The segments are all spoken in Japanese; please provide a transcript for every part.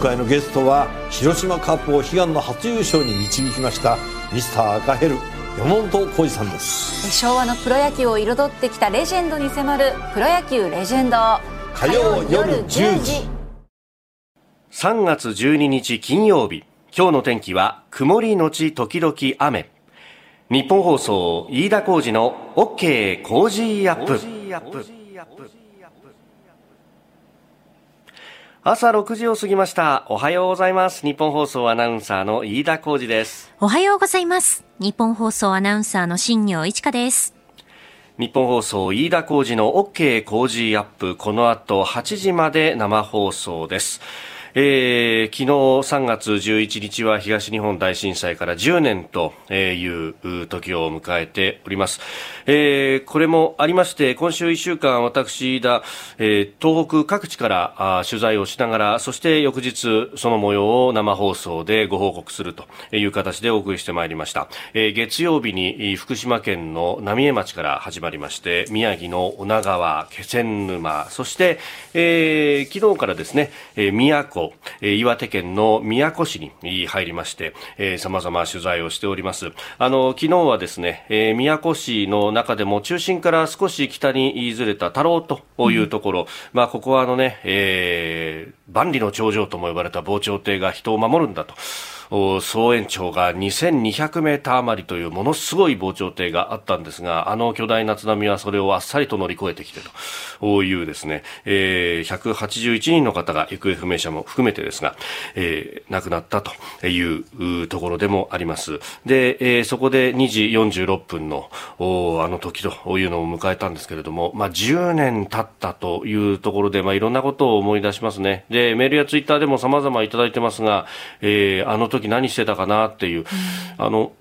回のゲストは広島カップを悲願の初優勝に導きましたミスター赤ヘル山本浩二さんです。昭和のプロ野球を彩ってきたレジェンドに迫る「プロ野球レジェンド」火曜夜10時。3月12日金曜日。今日の天気は曇りのち時々雨。日本放送飯田浩二の OK 工事アップ朝6時を過ぎました。おはようございます。日本放送アナウンサーの飯田浩二です。おはようございます。日本放送アナウンサーの新業一華です。日本放送飯田浩二の OK 工事アップ。この後8時まで生放送です。えー、昨日3月11日は東日本大震災から10年という時を迎えております。えー、これもありまして、今週1週間私、飯田、えー、東北各地から取材をしながら、そして翌日その模様を生放送でご報告するという形でお送りしてまいりました。えー、月曜日に福島県の浪江町から始まりまして、宮城の女川、気仙沼、そして、えー、昨日からですね、えー、宮古、えー、岩手県の宮古市に入りまして、えー、様々取材をしております。あの、昨日はですね、えー、宮古市の中でも中心から少し北にずれた太郎というところ、うん、まあ、ここはあのね、えー、万里の長城とも呼ばれた防潮堤が人を守るんだと。総延長が2200メーター余りというものすごい防潮堤があったんですが、あの巨大な津波はそれをあっさりと乗り越えてきてというですね、えー、181人の方が行方不明者も含めてですが、えー、亡くなったというところでもあります。で、えー、そこで2時46分のあの時というのを迎えたんですけれども、まあ、10年経ったというところで、まあ、いろんなことを思い出しますね。で、メールやツイッターでも様々いただいてますが、えー、あの時何してたかなっていう、あの、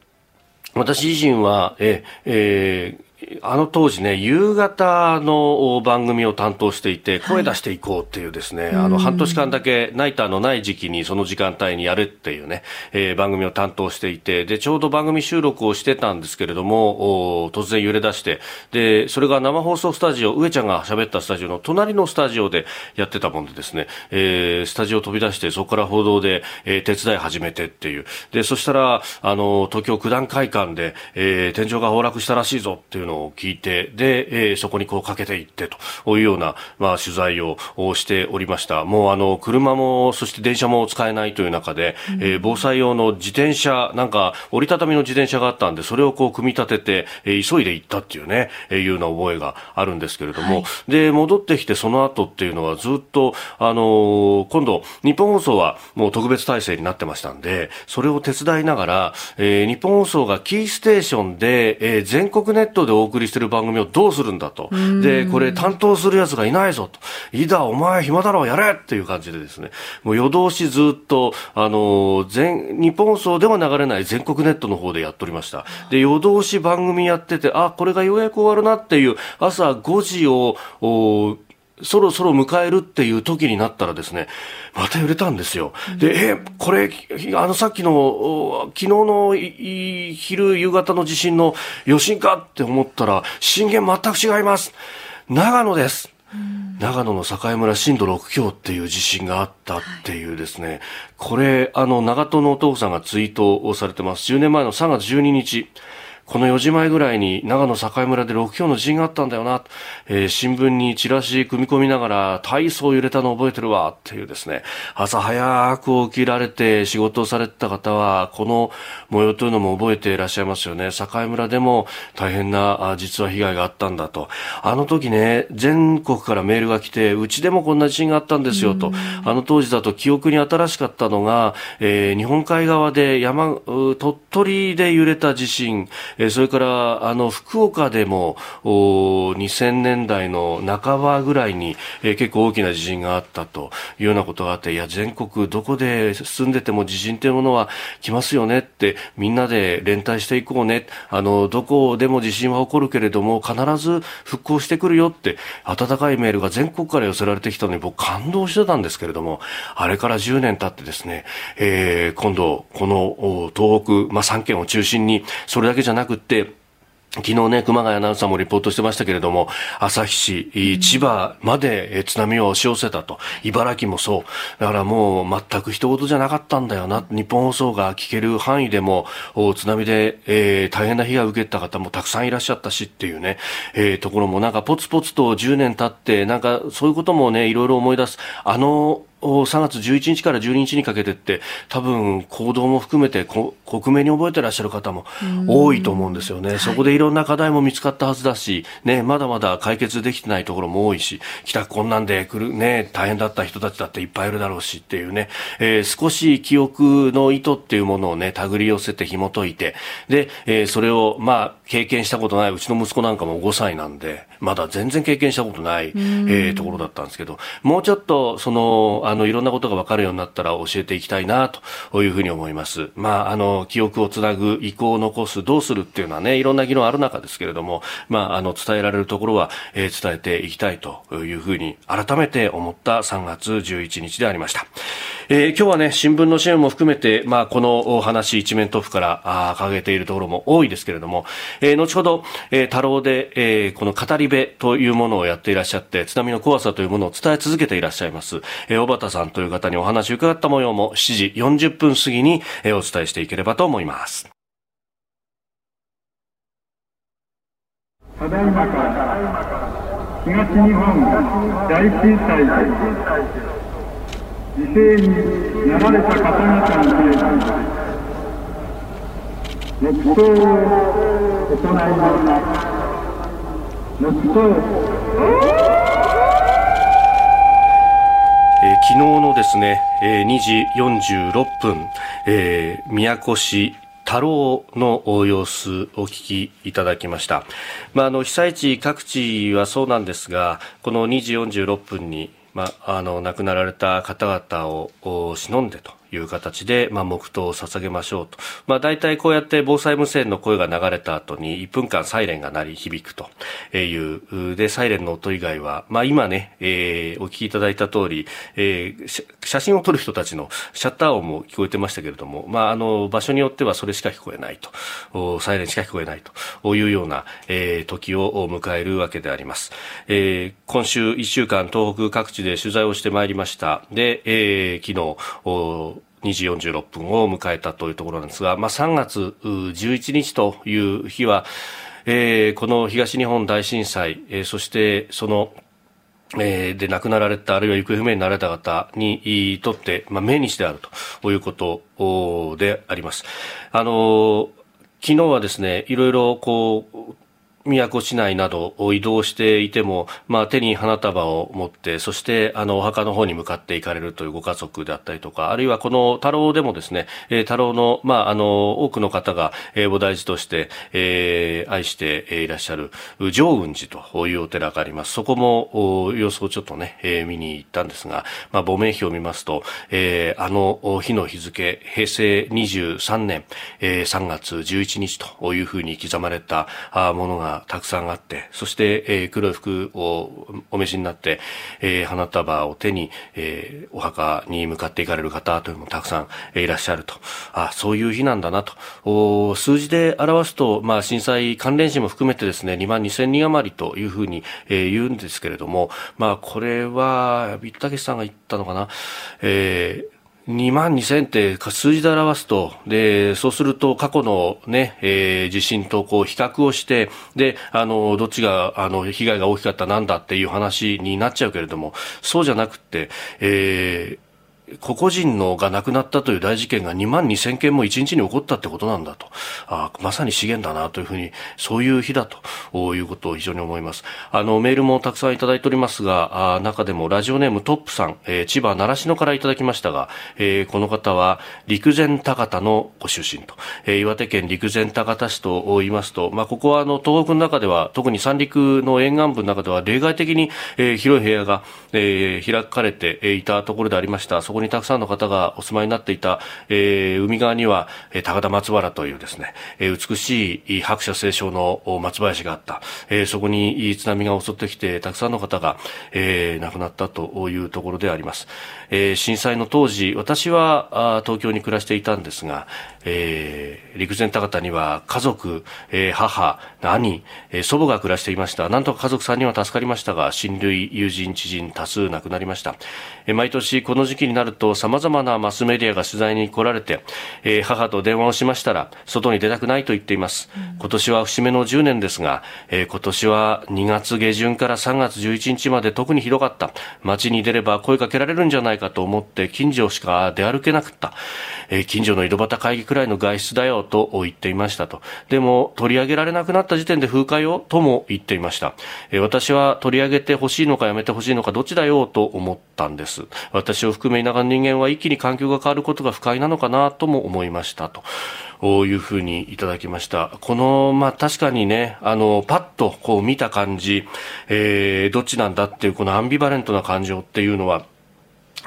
私自身は、え、えーあの当時ね、夕方の番組を担当していて、声出していこうっていうですね、はい、あの、半年間だけナイターのない時期にその時間帯にやるっていうね、えー、番組を担当していて、で、ちょうど番組収録をしてたんですけれども、突然揺れ出して、で、それが生放送スタジオ、上ちゃんが喋ったスタジオの隣のスタジオでやってたもんでですね、えー、スタジオ飛び出して、そこから報道で、えー、手伝い始めてっていう。で、そしたら、あの、東京九段会館で、えー、天井が崩落したらしいぞっていうのを聞いて、で、えー、そこにこうかけていってというような、まあ、取材をしておりました。もうあの、車も、そして電車も使えないという中で、うん、えー、防災用の自転車、なんか折りたたみの自転車があったんで、それをこう組み立てて、えー、急いで行ったっていうね、えー、いうような覚えがあるんですけれども、はい、で、戻ってきてその後っていうのはずっと、あのー、今度、日本放送はもう特別体制になってましたんで、それを手伝いながら、えー、日本放送がキーステーションで、えー、全国ネットでお送りしてる番組をどうするんだと。で、これ担当する奴がいないぞと。いだ、お前暇だろう、やれっていう感じでですね、もう夜通しずっと、あの、全、日本放送では流れない全国ネットの方でやっておりました。で、夜通し番組やってて、あ、これがようやく終わるなっていう朝5時を、そろそろ迎えるっていう時になったらですね、また揺れたんですよ。で、え、これ、あのさっきの、昨日の昼夕方の地震の余震かって思ったら、震源全く違います。長野です。長野の境村震度6強っていう地震があったっていうですね、これ、あの、長門のお父さんがツイートをされてます。10年前の3月12日。この4時前ぐらいに長野境村で6強の地震があったんだよな、えー、新聞にチラシ組み込みながら体操揺れたの覚えてるわっていうですね、朝早く起きられて仕事をされてた方は、この模様というのも覚えていらっしゃいますよね。境村でも大変な実は被害があったんだと。あの時ね、全国からメールが来て、うちでもこんな地震があったんですよと。あの当時だと記憶に新しかったのが、えー、日本海側で山、鳥取で揺れた地震、えそれからあの福岡でも2000年代の半ばぐらいに、え、結構大きな地震があったというようなことがあっていや全国どこで住んでても地震というものは来ますよねってみんなで連帯していこうね。あのどこでも地震は起こるけれども必ず復興してくるよって温かいメールが全国から寄せられてきたのに僕感動してたんですけれどもあれから10年経ってですね、えー、今度この東北、まあ、3県を中心にそれだけじゃなくって昨日ね、熊谷アナウンサーもリポートしてましたけれども、旭市、千葉まで津波を押し寄せたと。茨城もそう。だからもう全く一言じゃなかったんだよな。日本放送が聞ける範囲でも、津波で、えー、大変な被害を受けた方もたくさんいらっしゃったしっていうね、えー、ところもなんかポツポツと10年経って、なんかそういうこともね、いろいろ思い出す。あの、3月11日から12日にかけてって多分行動も含めて克明に覚えてらっしゃる方も多いと思うんですよね、そこでいろんな課題も見つかったはずだし、ね、まだまだ解決できてないところも多いし帰宅困難で来る、ね、大変だった人たちだっていっぱいいるだろうしっていうね、えー、少し記憶の意図っていうものをね手繰り寄せて紐解いてで、えー、それをまあ経験したことないうちの息子なんかも5歳なんでまだ全然経験したことない、えー、ところだったんですけどもうちょっとそのあのいろんなことが分かるようになったら教えていきたいなというふうに思います。まあ、あの記憶をつなぐ意向を残すどうするっていうのはねいろんな議論ある中ですけれども、まあ、あの伝えられるところは、えー、伝えていきたいというふうに改めて思った3月11日でありました。えー、今日はね新聞の支援も含めて、まあ、この話一面トップからあ掲げているところも多いですけれども、えー、後ほど、えー、太郎で、えー、この語り部というものをやっていらっしゃって津波の怖さというものを伝え続けていらっしゃいます、えー、小畑さんという方にお話を伺った模様も7時40分過ぎにお伝えしていければと思います。ただいまから東日本大震災で犠牲になられた方々に黙祷を行います。黙祷えー、昨日のですね、えー、2時46分、えー、宮古市太郎の様子お聞きいただきました。まあ、あの、被災地各地はそうなんですが、この2時46分に、まあ、あの、亡くなられた方々を忍んでという形で、まあ、黙祷を捧げましょうと。まあ、大体こうやって防災無線の声が流れた後に1分間サイレンが鳴り響くという、で、サイレンの音以外は、まあ、今ね、えー、お聞きいただいた通り、えー、写真を撮る人たちのシャッター音も聞こえてましたけれども、まあ、あの、場所によってはそれしか聞こえないと、サイレンしか聞こえないというような、えー、時を迎えるわけであります。えー、今週1週間東北各地で取材をしてまいりました。で、えー、昨日、2時46分を迎えたというところなんですが、まあ、3月11日という日は、えー、この東日本大震災、えー、そしてそのえー、で亡くなられたあるいは行方不明になられた方にとって、まあ、命日であるということであります。あの昨日はですね、いろいろこう宮古市内などを移動していても、まあ、手に花束を持ってそしてあのお墓の方に向かって行かれるというご家族であったりとかあるいはこの太郎でもですね、えー、太郎の,、まあ、あの多くの方が、えー、菩提寺として、えー、愛していらっしゃる上雲寺というお寺があります。そこも様子をちょっとね、えー、見に行ったんですが、まあ、亡命碑を見ますと、えー、あの日の日付平成23年、えー、3月11日というふうに刻まれたものがたくさんあって、そして、えー、黒い服をお召しになって、えー、花束を手に、えー、お墓に向かっていかれる方というのもたくさんいらっしゃると。あ、そういう日なんだなと。お数字で表すと、まあ、震災関連死も含めてですね、2万2000人余りというふうに、えー、言うんですけれども、まあ、これは、ビッタケさんが言ったのかな、えー、2万2000って数字で表すと、で、そうすると過去のね、えー、地震とこう比較をして、で、あの、どっちが、あの、被害が大きかったなんだっていう話になっちゃうけれども、そうじゃなくて、えー、個々人のが亡くなったという大事件が2万2000件も1日に起こったってことなんだと。あまさに資源だなというふうに、そういう日だということを非常に思います。あの、メールもたくさんいただいておりますが、あ中でもラジオネームトップさん、えー、千葉習志野からいただきましたが、えー、この方は陸前高田のご出身と、えー、岩手県陸前高田市と言いますと、まあ、ここはあの、東北の中では、特に三陸の沿岸部の中では例外的に、えー、広い部屋が、えー、開かれていたところでありました。そここにたくさんの方がお住まいになっていた、えー、海側には、えー、高田松原というですね、えー、美しい白車清少の松林があった、えー、そこに津波が襲ってきてたくさんの方が、えー、亡くなったというところであります、えー、震災の当時私はあ東京に暮らしていたんですが、えー、陸前高田には家族、えー、母、兄、えー、祖母が暮らしていました。なんとか家族3人は助かりましたが、親類、友人、知人多数亡くなりました。えー、毎年この時期になると様々なマスメディアが取材に来られて、えー、母と電話をしましたら、外に出たくないと言っています。うん、今年は節目の10年ですが、えー、今年は2月下旬から3月11日まで特にひどかった。街に出れば声かけられるんじゃないかと思って近所しか出歩けなかった。えー、近所の井戸端会議くらいの外出だよと言っていましたと。でも取り上げられなくなった時点で風化よとも言っていました。えー、私は取り上げてほしいのかやめてほしいのかどっちだよと思ったんです。私を含め田舎の人間は一気に環境が変わることが不快なのかなとも思いましたと。いうふうにいただきました。この、まあ、確かにね、あの、パッとこう見た感じ、えー、どっちなんだっていうこのアンビバレントな感情っていうのは、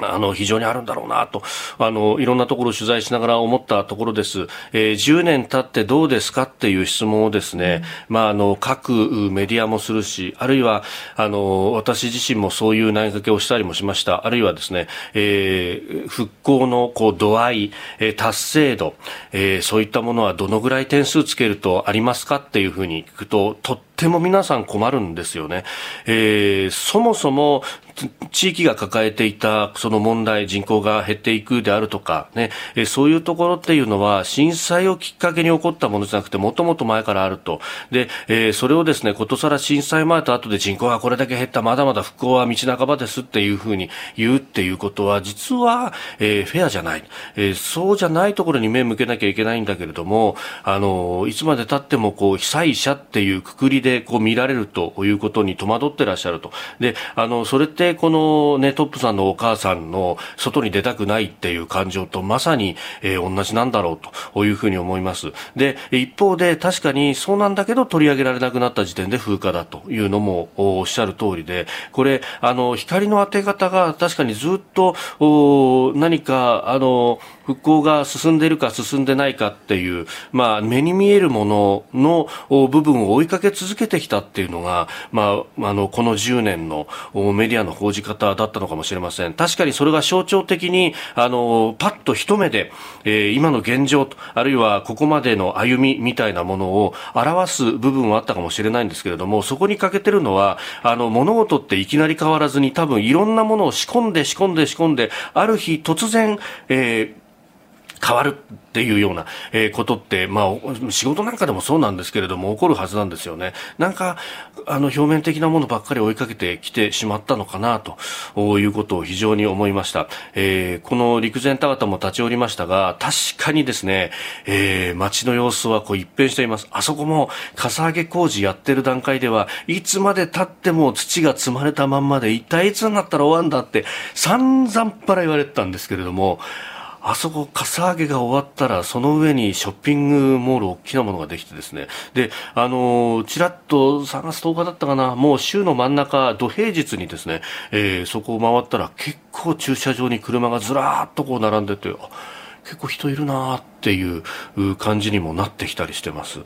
あの、非常にあるんだろうなと、あの、いろんなところを取材しながら思ったところです。えー、10年経ってどうですかっていう質問をですね、うん、まあ、あの、各メディアもするし、あるいは、あの、私自身もそういう投げかけをしたりもしました。あるいはですね、えー、復興の、こう、度合い、えー、達成度、えー、そういったものはどのぐらい点数つけるとありますかっていうふうに聞くと、とっても皆さん困るんですよね。えー、そもそも地域が抱えていたその問題、人口が減っていくであるとか、ね、えそういうところっていうのは震災をきっかけに起こったものじゃなくてもともと前からあると。で、えー、それをですね、ことさら震災前と後で人口がこれだけ減った、まだまだ復興は道半ばですっていうふうに言うっていうことは、実は、えー、フェアじゃない、えー、そうじゃないところに目向けなきゃいけないんだけれども、あの、いつまで経ってもこう、被災者っていうくくりでこう見られるということに戸惑ってらっしゃると。で、あの、それってこの、ね、トップさんのお母さんの外に出たくないっていう感情とまさに、えー、同じなんだろうというふうに思います。で、一方で確かにそうなんだけど取り上げられなくなった時点で風化だというのもおっしゃる通りで、これ、あの、光の当て方が確かにずっとお何か、あの、復興が進んでいるか進んでないかっていう、まあ、目に見えるものの部分を追いかけ続けてきたっていうのが、まあ、あの、この10年のメディアの報じ方だったのかもしれません。確かにそれが象徴的に、あの、パッと一目で、えー、今の現状と、あるいはここまでの歩みみたいなものを表す部分はあったかもしれないんですけれども、そこに欠けてるのは、あの、物事っていきなり変わらずに多分いろんなものを仕込んで仕込んで仕込んで、ある日突然、えー変わるっていうような、えことって、まあ、仕事なんかでもそうなんですけれども、起こるはずなんですよね。なんか、あの、表面的なものばっかり追いかけてきてしまったのかな、ということを非常に思いました。えー、この陸前高田も立ち寄りましたが、確かにですね、えー、街の様子はこう一変しています。あそこも、かさ上げ工事やってる段階では、いつまで経っても土が積まれたまんまで、一体いつになったら終わんだって、散々パラ言われてたんですけれども、あそこ、かさ上げが終わったら、その上にショッピングモール、大きなものができてですね、で、あのちらっと3月10日だったかな、もう週の真ん中、土平日にですね、えー、そこを回ったら、結構駐車場に車がずらーっとこう並んでて、結構人いるなーっていう感じにもなってきたりしてます。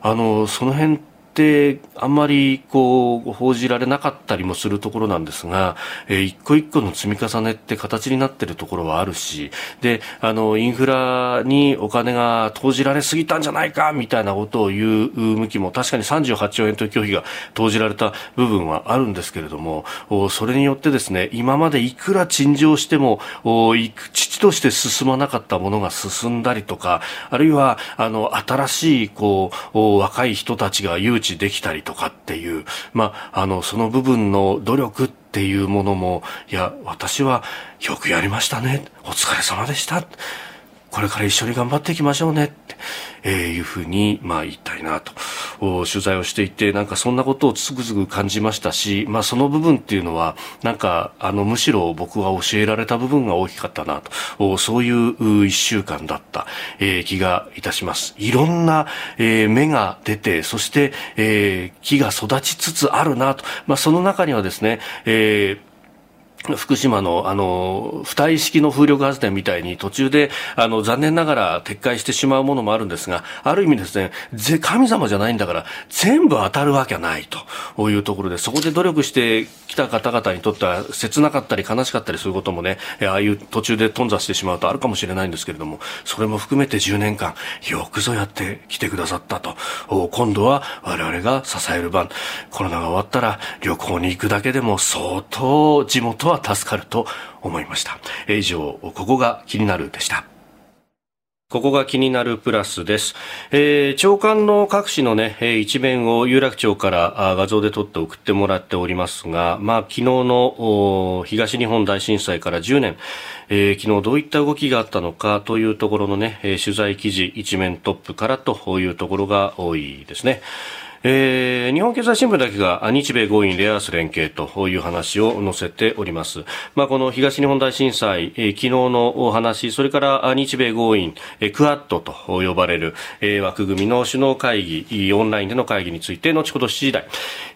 あの、その辺ってあんまりこう報じられなかったりもするところなんですが、えー、一個一個の積み重ねって形になっているところはあるし、で、あの、インフラにお金が投じられすぎたんじゃないかみたいなことを言う向きも確かに38兆円という拒否が投じられた部分はあるんですけれども、それによってですね、今までいくら陳情しても、父として進まなかったものが進んだりとか、あるいは、あの、新しい、こう、若い人たちが誘致できたりとかっていう、まあ、あの、その部分の努力っていうものも、いや、私はよくやりましたね。お疲れ様でした。これから一緒に頑張っていきましょうね。って、え、いうふうに、まあ言いたいなと、取材をしていて、なんかそんなことをつくづく感じましたし、まあその部分っていうのは、なんか、あの、むしろ僕は教えられた部分が大きかったなと、そういう一週間だった、え、気がいたします。いろんな、えー、芽が出て、そして、え、木が育ちつつあるなと、まあその中にはですね、えー福島のあの付帯式の風力発電みたいに途中であの残念ながら撤回してしまうものもあるんですがある意味ですねぜ神様じゃないんだから全部当たるわけないというところでそこで努力してきた方々にとっては切なかったり悲しかったりすることもねああいう途中で頓挫してしまうとあるかもしれないんですけれどもそれも含めて10年間よくぞやってきてくださったと。今度は我々が支える番。コロナが終わったら旅行に行くだけでも相当地元は助かると思いました。以上、ここが気になるでした。ここが気になるプラスです。えー、長官の各紙のね、一面を有楽町から画像で撮って送ってもらっておりますが、まあ、昨日の東日本大震災から10年、えー、昨日どういった動きがあったのかというところのね、取材記事一面トップからというところが多いですね。えー、日本経済新聞だけが日米豪印レアアース連携という話を載せております。まあ、この東日本大震災、えー、昨日のお話、それから日米豪印、えー、クアッドと呼ばれる、えー、枠組みの首脳会議、オンラインでの会議について、後ほど7時台、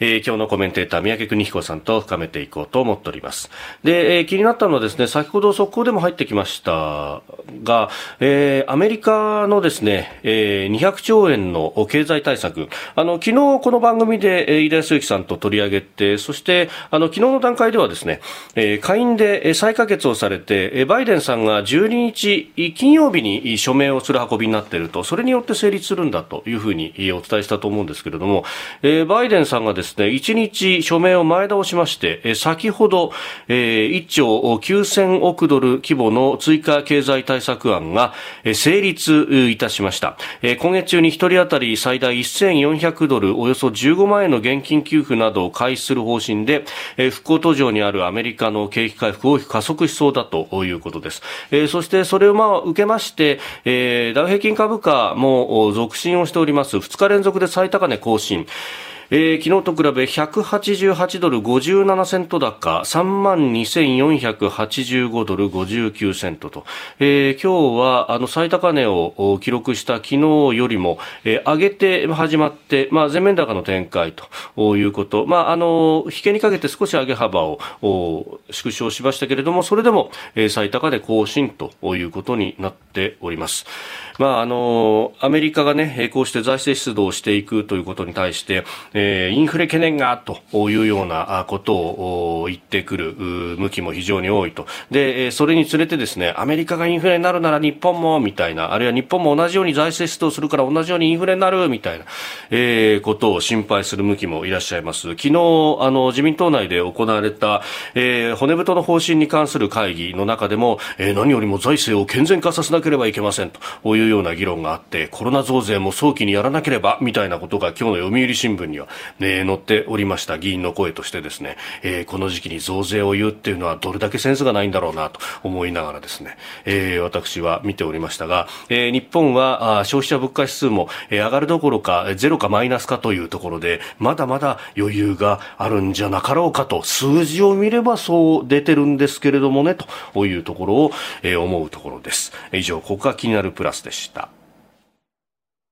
えー、今日のコメンテーター、三宅邦彦さんと深めていこうと思っております。で、えー、気になったのはですね、先ほど速報でも入ってきましたが、えー、アメリカのですね、えー、200兆円の経済対策、あの、昨昨日この番組で飯田康之さんと取り上げて、そしてあの昨日の段階ではですね、えー、下院で再可決をされて、バイデンさんが12日金曜日に署名をする運びになっていると、それによって成立するんだというふうにお伝えしたと思うんですけれども、えー、バイデンさんがですね、1日署名を前倒しまして、先ほど、えー、1兆9000億ドル規模の追加経済対策案が成立いたしました。え今月中に1人当たり最大1400ドルルおよそ15万円の現金給付などを開始する方針で、えー、復興途上にあるアメリカの景気回復を加速しそうだということです。えー、そしてそれをまあ受けまして、えー、ダウ平均株価も続伸をしております。2日連続で最高値更新。えー、昨日と比べ188ドル57セント高、3万2485ドル59セントと、えー、今日はあの最高値を記録した昨日よりも、えー、上げて始まって、まあ、全面高の展開ということ、まあ、あの引けにかけて少し上げ幅を縮小しましたけれども、それでも、えー、最高値更新ということになっております。まあ、あのアメリカがね、こうして財政出動をしていくということに対して、えー、インフレ懸念がというようなことを言ってくる向きも非常に多いと。で、それにつれてですね、アメリカがインフレになるなら日本も、みたいな、あるいは日本も同じように財政出動するから同じようにインフレになる、みたいな、えー、ことを心配する向きもいらっしゃいます。昨日、あの、自民党内で行われた、えー、骨太の方針に関する会議の中でも、えー、何よりも財政を健全化させなければいけませんというような議論があって、コロナ増税も早期にやらなければ、みたいなことが今日の読売新聞には、ね、載っておりました議員の声としてですね、えー、この時期に増税を言うっていうのはどれだけセンスがないんだろうなと思いながらですね、えー、私は見ておりましたが、えー、日本は消費者物価指数も、えー、上がるどころかゼロかマイナスかというところで、まだまだ余裕があるんじゃなかろうかと、数字を見ればそう出てるんですけれどもね、というところを、えー、思うところです。以上、ここが気になるプラスでした。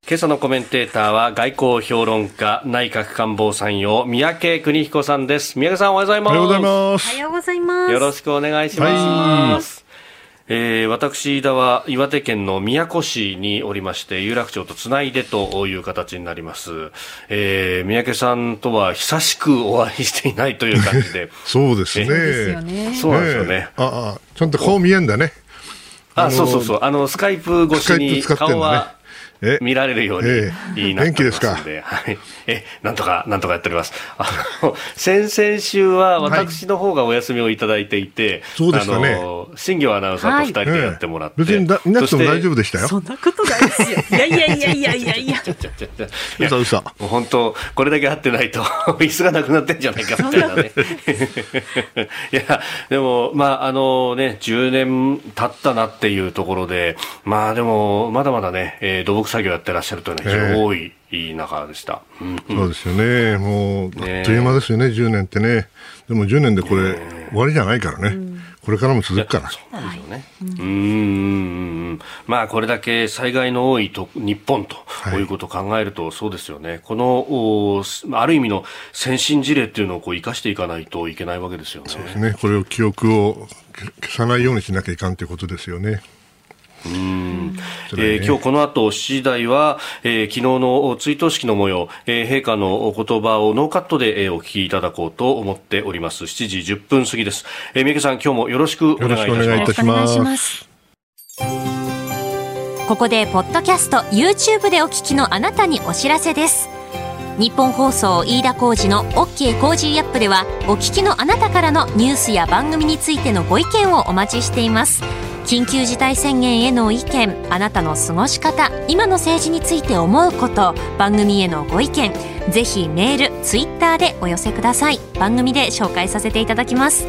今朝のコメンテーターは外交評論家内閣官房参与三宅邦彦さんです。三宅さんおはようございます。おはようございます。おはようございます。よろしくお願いします、はい、えー、私飯田は岩手県の宮古市におりまして有楽町とつないでという形になります、えー、三宅さんとは久しくお会いしていないという感じで。そうですね。そうなんですよね、ああちゃんと顔見えんだね。あそうそうそう。あのスカイプ越しに顔は見られるようにいいな元気ですか？はい。え、なんとか、なんとかやっております。あの、先々週は私の方がお休みをいただいていて、そうですかね。新業アナウンサーと二人でやってもらって。別にいなくても大丈夫でしたよ。そんなことないやいやいやいやいやいや。うさうさ。本当、これだけ会ってないと、椅子がなくなってんじゃないかみたいなね。いや、でも、まあ、あのね、10年経ったなっていうところで、まあでも、まだまだね、えー、土木作業やってらっしゃるというのは非常に多い、いい中でした、そうですよね、もうあっという間ですよね、ね10年ってね、でも10年でこれ、終わりじゃないからね、これからも続くから。そうなんですよね。うん、うんまあこれだけ災害の多いと日本と、はい、いうことを考えるとそうですよね。このある意味の先進事例っていうのをこう生かしていかないといけないわけですよね。そうですね。これを記憶を消さないようにしなきゃいかんということですよね。うん。えー、今日この後7時台は、えー、昨日の追悼式の模様、えー、陛下の言葉をノーカットで、えー、お聞きいただこうと思っております。7時10分過ぎです、えー、三宅さん今日もよろしくお願いいたします。ここでポッドキャスト YouTube でお聞きのあなたにお知らせです。日本放送飯田浩二の OK コージーアップではお聞きのあなたからのニュースや番組についてのご意見をお待ちしています緊急事態宣言への意見あなたの過ごし方今の政治について思うこと番組へのご意見ぜひメールツイッターでお寄せください。番組で紹介させていただきます。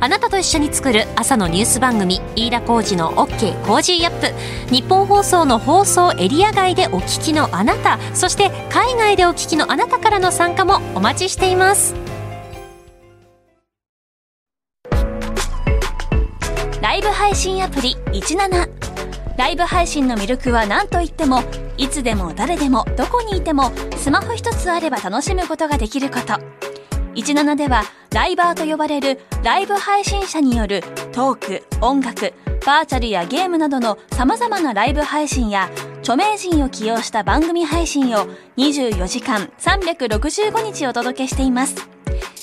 あなたと一緒に作る朝のニュース番組飯田浩二の OK コージーアップ。日本放送の放送エリア外でお聞きのあなたそして海外でお聞きのあなたからの参加もお待ちしています。イブ配信アプリ17ライブ配信の魅力は何といってもいつでも誰でもどこにいてもスマホ一つあれば楽しむことができること17ではライバーと呼ばれるライブ配信者によるトーク、音楽、バーチャルやゲームなどの様々なライブ配信や著名人を起用した番組配信を24時間365日お届けしています。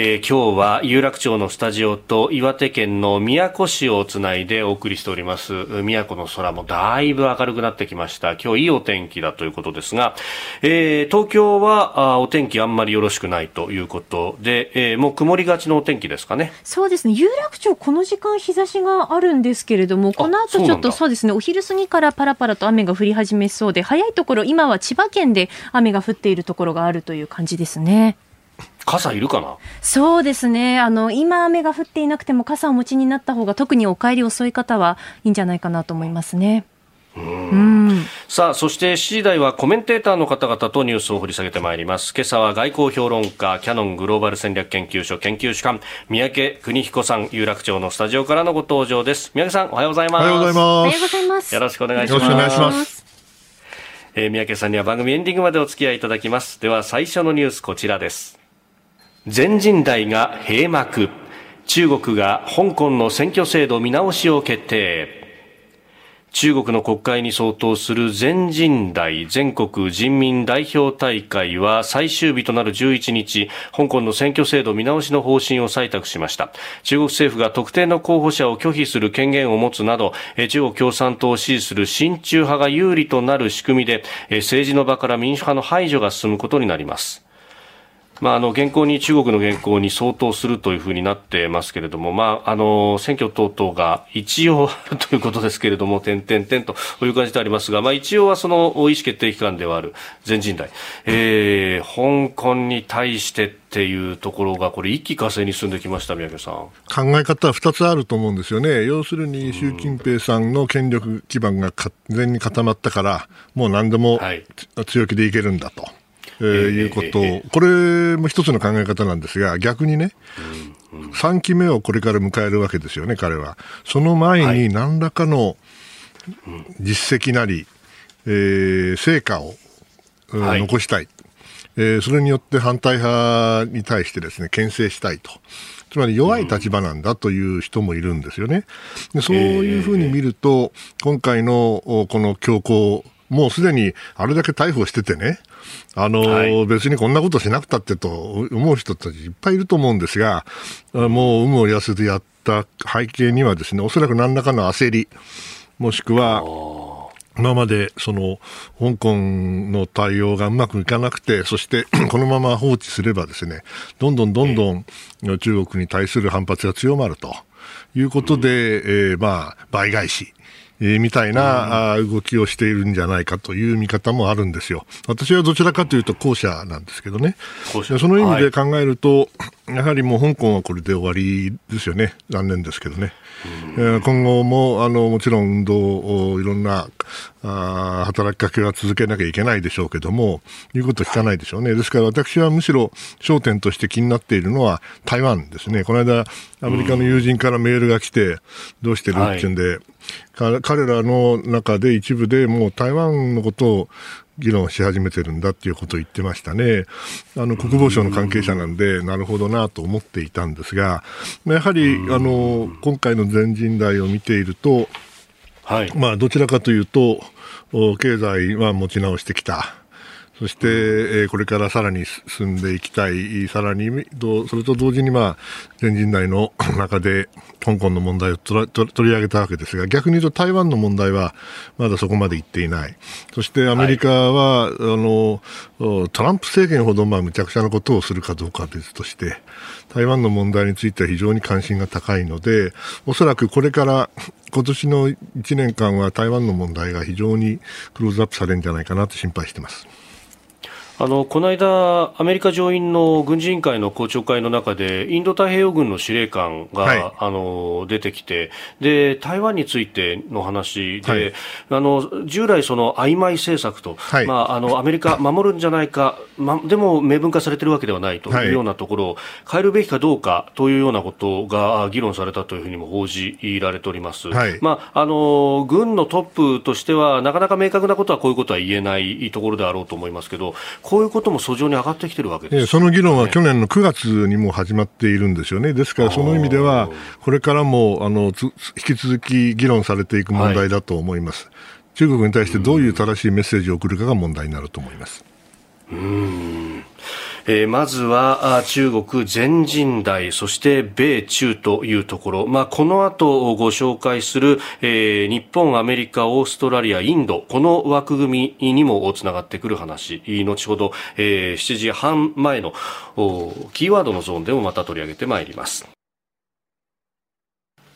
えー、今日は有楽町のスタジオと岩手県の宮古市をつないでお送りしております。宮古の空もだいぶ明るくなってきました。今日いいお天気だということですが、えー、東京はあお天気あんまりよろしくないということで、えー、もう曇りがちのお天気ですかね。そうですね。有楽町この時間日差しがあるんですけれどもこの後ちょっとそうですね。お昼過ぎからパラパラと雨が降り始めそうで早いところ今は千葉県で雨が降っているところがあるという感じですね傘いるかな？そうですね。あの、今雨が降っていなくても傘をお持ちになった方が特にお帰り遅い方はいいんじゃないかなと思いますね。うん。さあそして7時台はコメンテーターの方々とニュースを掘り下げてまいります。今朝は外交評論家キャノングローバル戦略研究所研究主幹三宅邦彦さん有楽町のスタジオからのご登場です。三宅さんおはようございます。おはようございます。おはようございます。よろしくお願いします。よろしくお願いします。えー、三宅さんには番組エンディングまでお付き合いいただきます。では最初のニュースこちらです全人代が閉幕。中国が香港の選挙制度見直しを決定。中国の国会に相当する全人代全国人民代表大会は最終日となる11日香港の選挙制度見直しの方針を採択しました。中国政府が特定の候補者を拒否する権限を持つなど中国共産党を支持する親中派が有利となる仕組みで政治の場から民主派の排除が進むことになります。まあ、あの現行に中国の現行に相当するというふうになってますけれども、まあ、あの選挙等々が一応あ るということですけれども、点々点という感じでありますが、まあ、一応はその意思決定機関ではある全人代、えー、香港に対してっていうところが、これ、一気呵成に進んできました、宮家さん。考え方は2つあると思うんですよね、要するに習近平さんの権力基盤が完全に固まったから、もう何でも強気でいけるんだと。えー、いうことを、これも一つの考え方なんですが、逆にね、3期目をこれから迎えるわけですよね、彼は。その前に何らかの実績なり、えー、成果を、はい、残したい。えー、それによって反対派に対してですね、牽制したいと。つまり弱い立場なんだという人もいるんですよね。でそういうふうに見ると、今回のこの強行、もうすでにあれだけ逮捕しててね、あの、はい、別にこんなことしなくたってと思う人たちいっぱいいると思うんですが、もう有無を言わせてやった背景にはですね、おそらく何らかの焦り、もしくは、今までその香港の対応がうまくいかなくて、そして このまま放置すればですね、どんどんどんどん中国に対する反発が強まるということで、えー、まあ、倍返しえー、みたいな、うん、動きをしているんじゃないかという見方もあるんですよ。私はどちらかというと後者なんですけどね。その意味で考えると、はい、やはりもう香港はこれで終わりですよね。残念ですけどね。え今後もあのもちろん運動をいろんなあ働きかけは続けなきゃいけないでしょうけども、言うこと聞かないでしょうね。ですから私はむしろ焦点として気になっているのは台湾ですね。この間、アメリカの友人からメールが来て、どうしてるっていうんで、はい、彼らの中で一部でもう台湾のことを議論し始めてるんだっていうことを言ってましたね。あの、国防省の関係者なんで、なるほどなと思っていたんですが、やはり、あの、今回の全人代を見ていると、はい、まあ、どちらかというと、経済は持ち直してきた。そして、えー、これからさらに進んでいきたい、さらに、それと同時に、まあ、全人代の 中で香港の問題を取り上げたわけですが、逆に言うと台湾の問題はまだそこまでいっていない。そしてアメリカは、はい、あの、トランプ政権ほど、まあ、無茶苦茶なことをするかどうかは別として、台湾の問題については非常に関心が高いので、おそらくこれから今年の1年間は台湾の問題が非常にクローズアップされるんじゃないかなと心配しています。あのこの間、アメリカ上院の軍事委員会の公聴会の中で、インド太平洋軍の司令官が、はい、あの出てきてで、台湾についての話で、はい、あの従来、その曖昧政策と、はい、まあ、あのアメリカ、守るんじゃないか、ま、でも明文化されているわけではないというようなところを変えるべきかどうかというようなことが議論されたというふうにも報じられております。まあ、あの軍のトップとしては、なかなか明確なことはこういうことは言えないところであろうと思いますけど、こういうことも訴状に上がってきてるわけです、ね、その議論は去年の9月にも始まっているんですよね。ですからその意味では、これからもあの引き続き議論されていく問題だと思います。はい、中国に対してどういう正しいメッセージを送るかが問題になると思います。うんえー、まずは中国全人代そして米中というところ、まあ、この後ご紹介する、えー、日本、アメリカ、オーストラリア、インド。この枠組みにもつながってくる話。後ほど、えー、7時半前のキーワードのゾーンでもまた取り上げてまいります。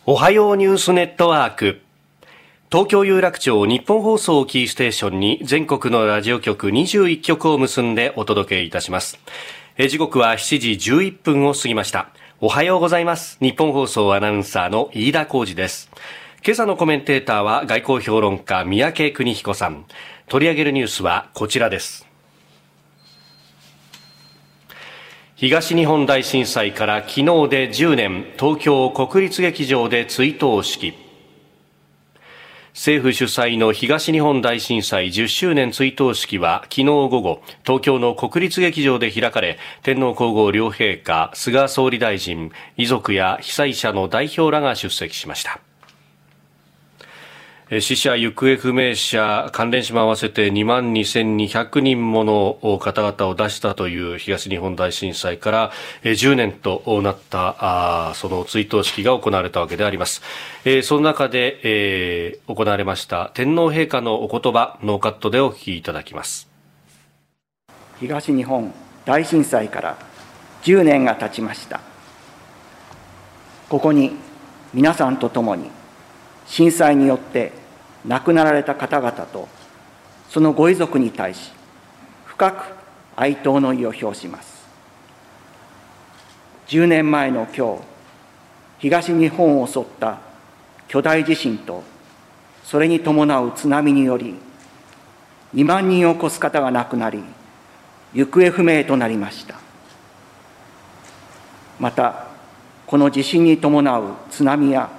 おはようニュースネットワーク。東京有楽町日本放送キーステーションに全国のラジオ局21局を結んでお届けいたします。時刻は7時11分を過ぎました。おはようございます。日本放送アナウンサーの飯田浩二です。今朝のコメンテーターは外交評論家三宅邦彦さん。取り上げるニュースはこちらです。東日本大震災から昨日で10年、東京国立劇場で追悼式。政府主催の東日本大震災10周年追悼式は昨日午後東京の国立劇場で開かれ天皇皇后両陛下菅総理大臣遺族や被災者の代表らが出席しました。死者、行方不明者、関連死も合わせて2万2200人もの方々を出したという東日本大震災から10年となったその追悼式が行われたわけであります。その中で行われました天皇陛下のお言葉、ノーカットでお聞きいただきます。東日本大震災から10年が経ちました。ここに皆さんと共に震災によって亡くなられた方々とそのご遺族に対し深く哀悼の意を表します。10年前の今日東日本を襲った巨大地震とそれに伴う津波により2万人を超す方が亡くなり行方不明となりました。またこの地震に伴う津波や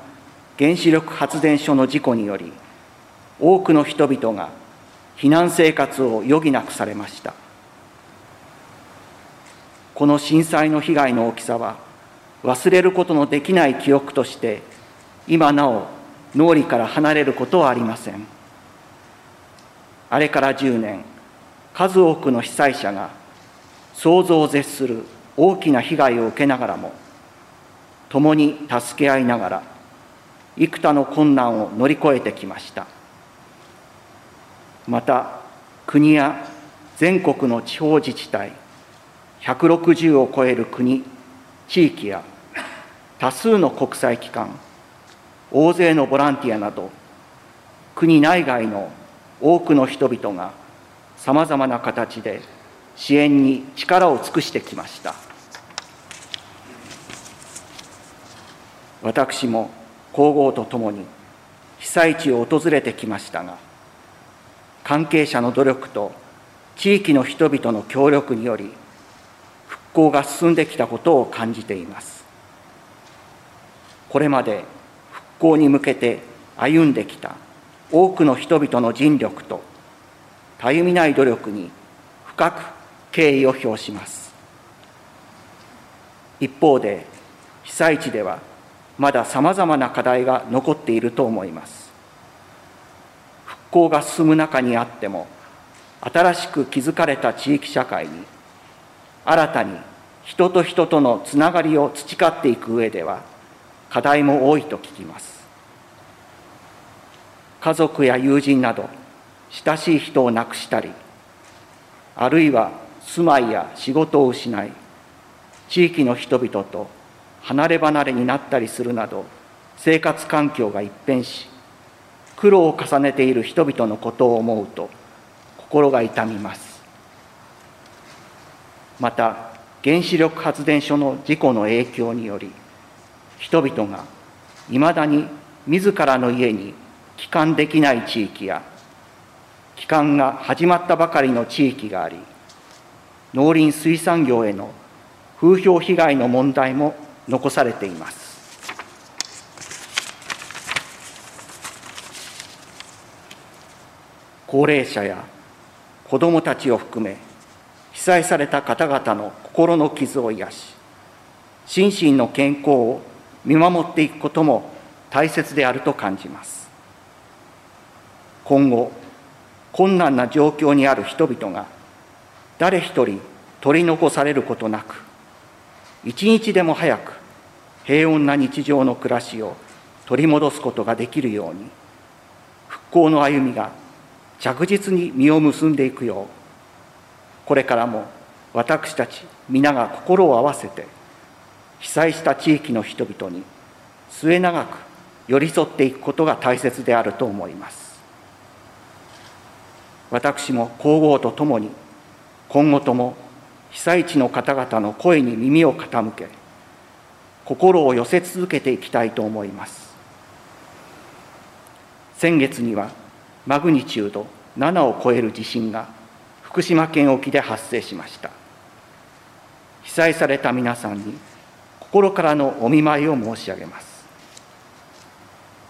原子力発電所の事故により多くの人々が避難生活を余儀なくされました。この震災の被害の大きさは忘れることのできない記憶として今なお脳裏から離れることはありません。あれから10年数多くの被災者が想像を絶する大きな被害を受けながらも共に助け合いながら幾多の困難を乗り越えてきました。また国や全国の地方自治体160を超える国地域や多数の国際機関大勢のボランティアなど国内外の多くの人々がさまざまな形で支援に力を尽くしてきました。私も皇后と共に被災地を訪れてきましたが関係者の努力と地域の人々の協力により復興が進んできたことを感じています。これまで復興に向けて歩んできた多くの人々の尽力とたゆみない努力に深く敬意を表します。一方で被災地ではまださまざまな課題が残っていると思います。興が進む中にあっても新しく築かれた地域社会に新たに人と人とのつながりを培っていく上では課題も多いと聞きます。家族や友人など親しい人を亡くしたりあるいは住まいや仕事を失い地域の人々と離れ離れになったりするなど生活環境が一変し苦労を重ねている人々のことを思うと心が痛みます。また原子力発電所の事故の影響により人々がいまだに自らの家に帰還できない地域や帰還が始まったばかりの地域があり農林水産業への風評被害の問題も残されています。高齢者や子どもたちを含め被災された方々の心の傷を癒し心身の健康を見守っていくことも大切であると感じます。今後困難な状況にある人々が誰一人取り残されることなく一日でも早く平穏な日常の暮らしを取り戻すことができるように復興の歩みが着実に実を結んでいくよう。これからも私たち皆が心を合わせて被災した地域の人々に末永く寄り添っていくことが大切であると思います。私も皇后とともに今後とも被災地の方々の声に耳を傾け心を寄せ続けていきたいと思います。先月にはマグニチュード7を超える地震が福島県沖で発生しました。被災された皆さんに心からのお見舞いを申し上げます。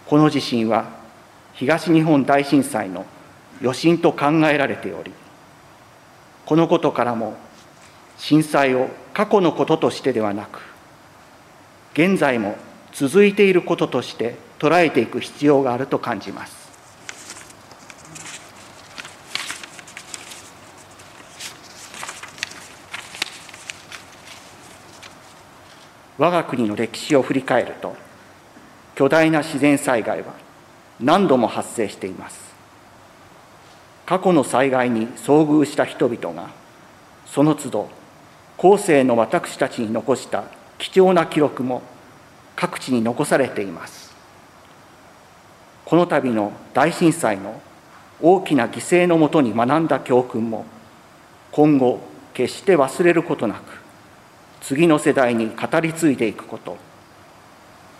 この地震は東日本大震災の余震と考えられておりこのことからも震災を過去のこととしてではなく現在も続いていることとして捉えていく必要があると感じます。我が国の歴史を振り返ると巨大な自然災害は何度も発生しています。過去の災害に遭遇した人々がその都度後世の私たちに残した貴重な記録も各地に残されています。この度の大震災の大きな犠牲のもとに学んだ教訓も今後決して忘れることなく次の世代に語り継いでいくこと。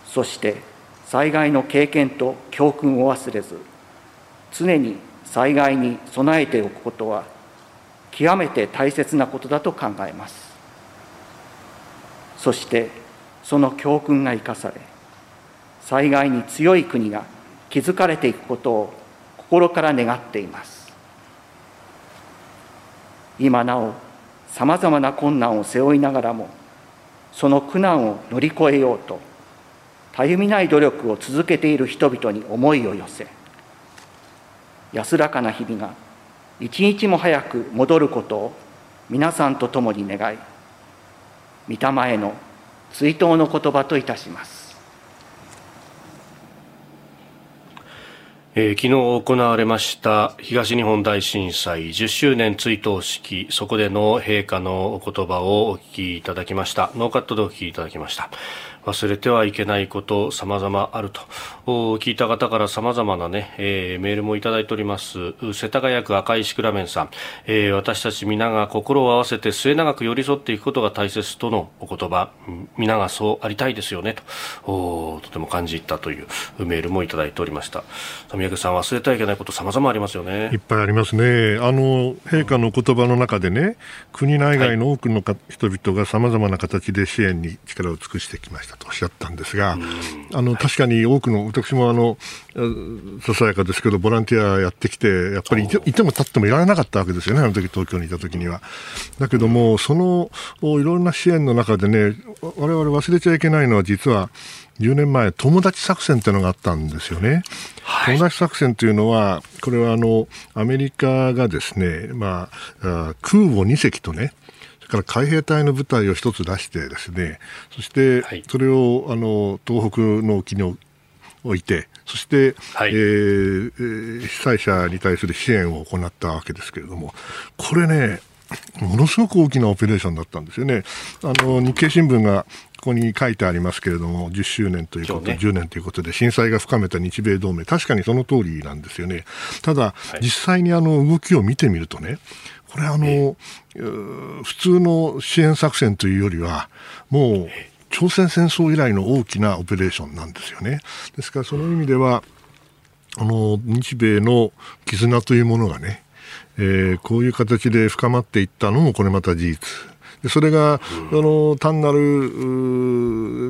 そして災害の経験と教訓を忘れず常に災害に備えておくことは極めて大切なことだと考えます。そしてその教訓が生かされ災害に強い国が築かれていくことを心から願っています。今なおさまざまな困難を背負いながらもその苦難を乗り越えようとたゆみない努力を続けている人々に思いを寄せ安らかな日々が一日も早く戻ることを皆さんと共に願い御霊への追悼の言葉といたします。えー、昨日行われました東日本大震災10周年追悼式そこでの陛下のお言葉をお聞きいただきました。ノーカットでお聞きいただきました。忘れてはいけないこと様々あると。聞いた方から様々なね、えー、メールもいただいております。世田谷区赤いシクラメンさん、えー、私たち皆が心を合わせて末永く寄り添っていくことが大切とのお言葉。皆がそうありたいですよねと。とても感じたというメールもいただいておりました。三宅さん忘れてはいけないこと様々ありますよね。いっぱいありますね。あの陛下の言葉の中でね国内外の多くの人々が様々な形で支援に力を尽くしてきました。とおっしゃったんですが、あの確かに多くの、私もあのささやかですけど、ボランティアやってきて、やっぱりいていても立ってもいられなかったわけですよね、あの時東京にいた時には。だけども、そのいろんな支援の中でね、我々忘れちゃいけないのは、実は、10年前、友達作戦というのがあったんですよね。はい、友達作戦というのは、これはあの、アメリカがですね、まあ、空母2隻とね、から海兵隊の部隊を一つ出してですね、そしてそれをあの東北の沖に置いて、そして、はい、えー、被災者に対する支援を行ったわけですけれども、これね、ものすごく大きなオペレーションだったんですよね。あの日経新聞がここに書いてありますけれども、10周年ということ、ね、10年ということで、震災が深めた日米同盟、確かにその通りなんですよね。ただ、はい、実際にあの動きを見てみるとね、これあの、普通の支援作戦というよりは、もう朝鮮戦争以来の大きなオペレーションなんですよね。ですからその意味では、あの、日米の絆というものがね、えー、こういう形で深まっていったのもこれまた事実それが、うん、あの単なる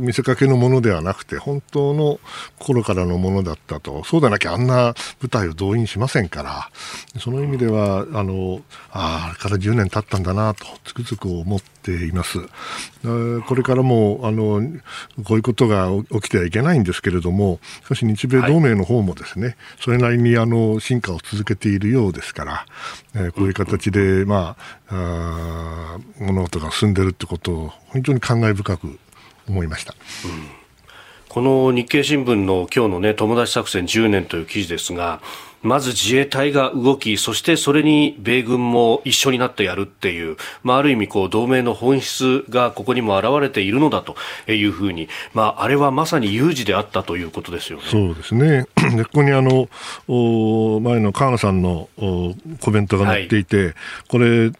見せかけのものではなくて本当の心からのものだったと。そうでなきゃあんな舞台を動員しませんから。その意味ではあのああれから10年経ったんだなとつくづく思ってています。これからもあのこういうことが起きてはいけないんですけれどもしかし日米同盟の方もですね、はい、それなりにあの進化を続けているようですから、え、こういう形で、まあ、あ物事が進んでいるってことを本当に感慨深く思いました。うんこの日経新聞の今日のね、友達作戦10年という記事ですが、まず自衛隊が動き、そしてそれに米軍も一緒になってやるっていう、まあ、ある意味こう同盟の本質がここにも表れているのだというふうに、まあ、あれはまさに有事であったということですよね。そうですね。ここにあの、前の河野さんのコメントが載っていて、はい、これ、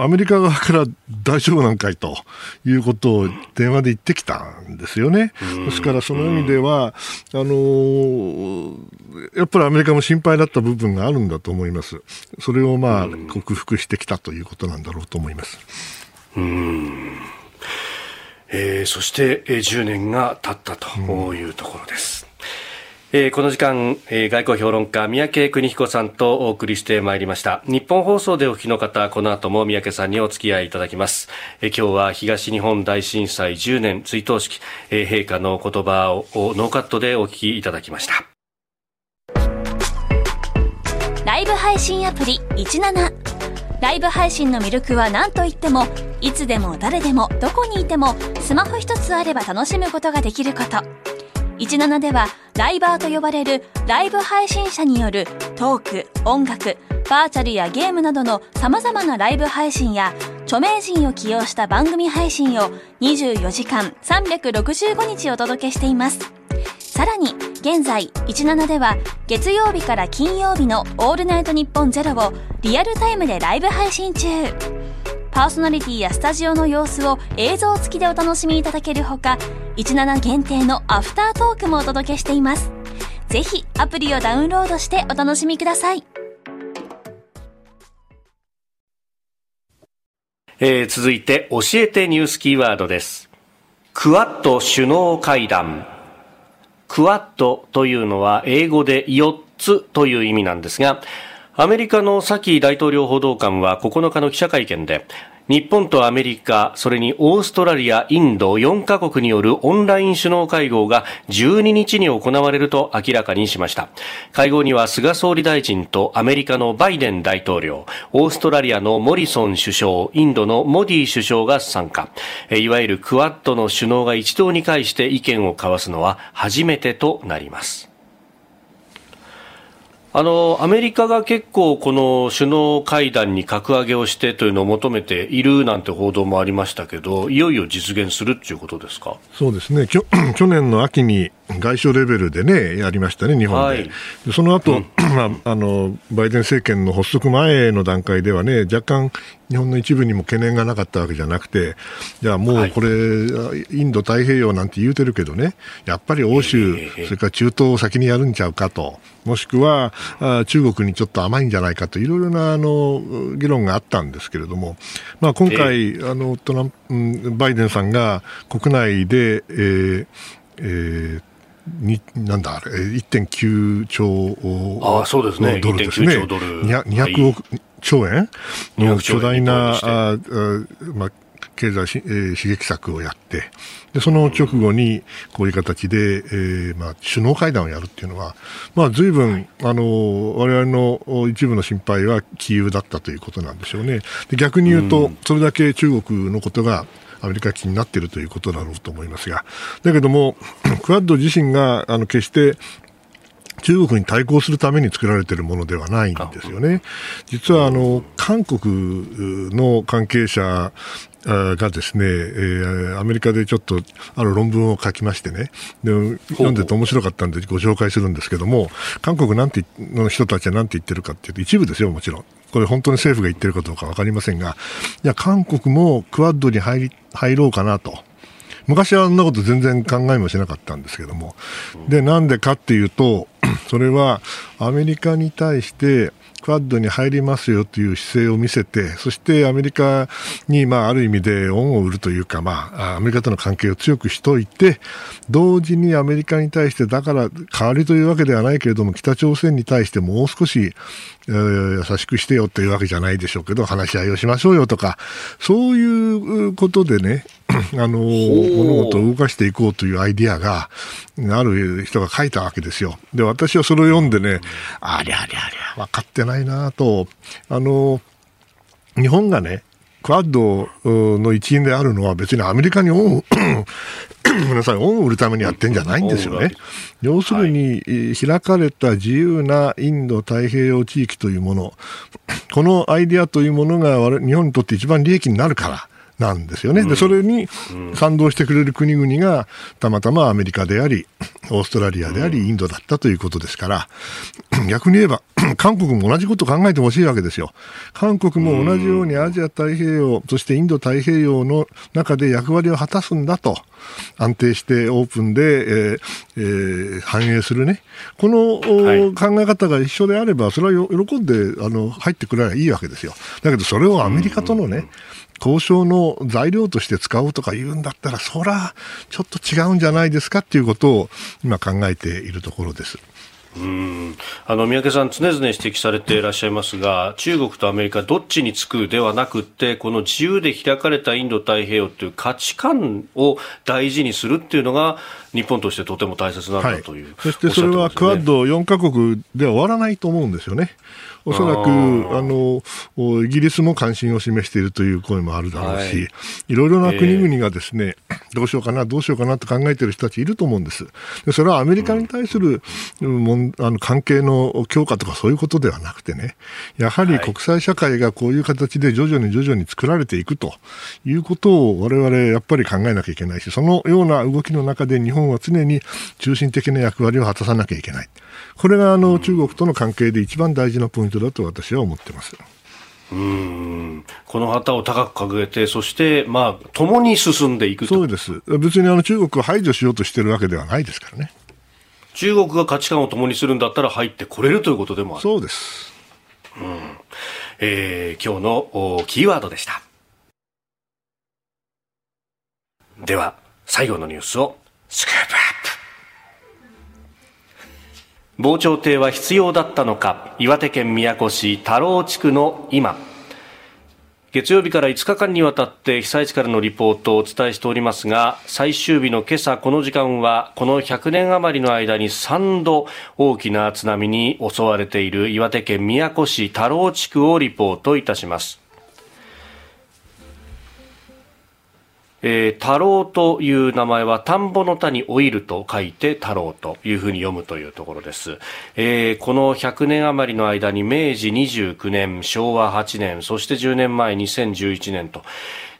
アメリカ側から大丈夫なんかいということを電話で言ってきたんですよね。ですからその意味では、あのやっぱりアメリカも心配だった部分があるんだと思います。それをまあ、克服してきたということなんだろうと思います。うん。えー、そして、えー、10年が経ったというところです。えー、この時間、えー、外交評論家三宅邦彦さんとお送りしてまいりました。日本放送でお聞きの方この後も三宅さんにお付き合いいただきます、えー、今日は東日本大震災10年追悼式、えー、陛下の言葉をノーカットでお聞きいただきましたライブ配信アプリ17ライブ配信の魅力は何といってもいつでも誰でもどこにいてもスマホ一つあれば楽しむことができること17ではライバーと呼ばれるライブ配信者によるトーク、音楽、バーチャルやゲームなどの様々なライブ配信や著名人を起用した番組配信を24時間365日お届けしています。さらに現在17では月曜日から金曜日のオールナイトニッポンゼロをリアルタイムでライブ配信中。パーソナリティやスタジオの様子を映像付きでお楽しみいただけるほか、17限定のアフタートークもお届けしています。ぜひアプリをダウンロードしてお楽しみください。えー、続いて教えてニュースキーワードです。クワッド首脳会談。クワッドというのは英語で4つという意味なんですが、アメリカのサキ大統領報道官は9日の記者会見で、日本とアメリカ、それにオーストラリア、インド4カ国によるオンライン首脳会合が12日に行われると明らかにしました。会合には菅総理大臣とアメリカのバイデン大統領、オーストラリアのモリソン首相、インドのモディ首相が参加。いわゆるクワッドの首脳が一堂に会して意見を交わすのは初めてとなります。あのアメリカが結構、この首脳会談に格上げをしてというのを求めているなんて報道もありましたけど、いよいよ実現するっていうことですか？そうですね、去年の秋に外相レベルでね、やりましたね、日本で。はい、でその後、うん、まあ、あのバイデン政権の発足前の段階ではね、若干、日本の一部にも懸念がなかったわけじゃなくて、じゃあもうこれ、はい、インド太平洋なんて言うてるけどね、やっぱり欧州、それから中東を先にやるんちゃうかと。もしくは中国にちょっと甘いんじゃないかといろいろなあの議論があったんですけれども、まあ、今回、あのトランプバイデンさんが国内で、えーえーになんだあれ1.9兆あそうですね。ドルですね。200億兆円の巨大な、ああまあ、経済し、えー、刺激策をやってで、その直後に、こういう形で、えー、まあ、首脳会談をやるっていうのは、まあ、随分、あの、我々の一部の心配は杞憂だったということなんでしょうね。で逆に言うと、それだけ中国のことが、アメリカ気になっているということだろうと思いますが、だけども、クアッド自身が、あの、決して中国に対抗するために作られているものではないんですよね。実はあの韓国の関係者がですね、えー、アメリカでちょっとある論文を書きましてね、で読んでて面白かったんでご紹介するんですけども、韓国なんての人たちは何て言ってるかっていうと、一部ですよ、もちろん。これ本当に政府が言ってるかどうか分かりませんが、いや、韓国もクアッドに入り入ろうかなと。昔はあんなこと全然考えもしなかったんですけども。で、なんでかっていうと、それはアメリカに対してクアッドに入りますよという姿勢を見せて、そしてアメリカに、まあ、ある意味で恩を売るというか、まあ、アメリカとの関係を強くしといて、同時にアメリカに対して、だから代わりというわけではないけれども、北朝鮮に対してもう少し、優しくしてよというわけじゃないでしょうけど、話し合いをしましょうよとか、そういうことでね、あの、物事を動かしていこうというアイディアが、ある人が書いたわけですよ。で、私はそれを読んでね、ありゃありゃありゃ、分かってないなと、あの、日本がね、クアッドの一員であるのは別にアメリカに ごめんなさい、恩を売るためにやってんじゃないんですよね。要するに、開かれた自由なインド太平洋地域というもの、このアイディアというものが日本にとって一番利益になるから、なんですよね。で、それに賛同してくれる国々がたまたまアメリカであり、オーストラリアであり、インドだったということですから、逆に言えば、韓国も同じことを考えてほしいわけですよ。韓国も同じようにアジア太平洋、そしてインド太平洋の中で役割を果たすんだと。安定してオープンで、えーえー、反映するね。この、はい、考え方が一緒であれば、それは喜んであの入ってくればいいわけですよ。だけどそれをアメリカとのね、交渉の材料として使おうとか言うんだったら、そら、ちょっと違うんじゃないですかっていうことを今考えているところです。うん。あの三宅さん、常々指摘されていらっしゃいますが、中国とアメリカ、どっちにつくではなくて、この自由で開かれたインド太平洋という価値観を大事にするっていうのが、日本としてとても大切なんだという、はい、そしてそれはクアッド4か国では終わらないと思うんですよね。おそらく、あの、イギリスも関心を示しているという声もあるだろうし、はい、いろいろな国々がですね、えー、どうしようかな、どうしようかなと考えている人たちいると思うんです。でそれはアメリカに対する、うん、あの関係の強化とかそういうことではなくてね、やはり国際社会がこういう形で徐々に徐々に作られていくということを我々やっぱり考えなきゃいけないし、そのような動きの中で日本は常に中心的な役割を果たさなきゃいけない。これがあの中国との関係で一番大事なポイントだと私は思ってます。うんこの旗を高く掲げて、そして、まあ、共に進んでいくそうです。別にあの中国を排除しようとしてるわけではないですからね。中国が価値観を共にするんだったら入ってこれるということでもある。そうです。うん。えー、今日のキーワードでした。では、最後のニュースをスクープアップ防潮堤は必要だったのか岩手県宮古市太郎地区の今。月曜日から5日間にわたって被災地からのリポートをお伝えしておりますが最終日の今朝この時間はこの100年余りの間に3度大きな津波に襲われている岩手県宮古市太郎地区をリポートいたします。えー、太郎という名前は田んぼの田に老いると書いて太郎というふうに読むというところです。えー、この100年余りの間に明治29年、昭和8年、そして10年前2011年と、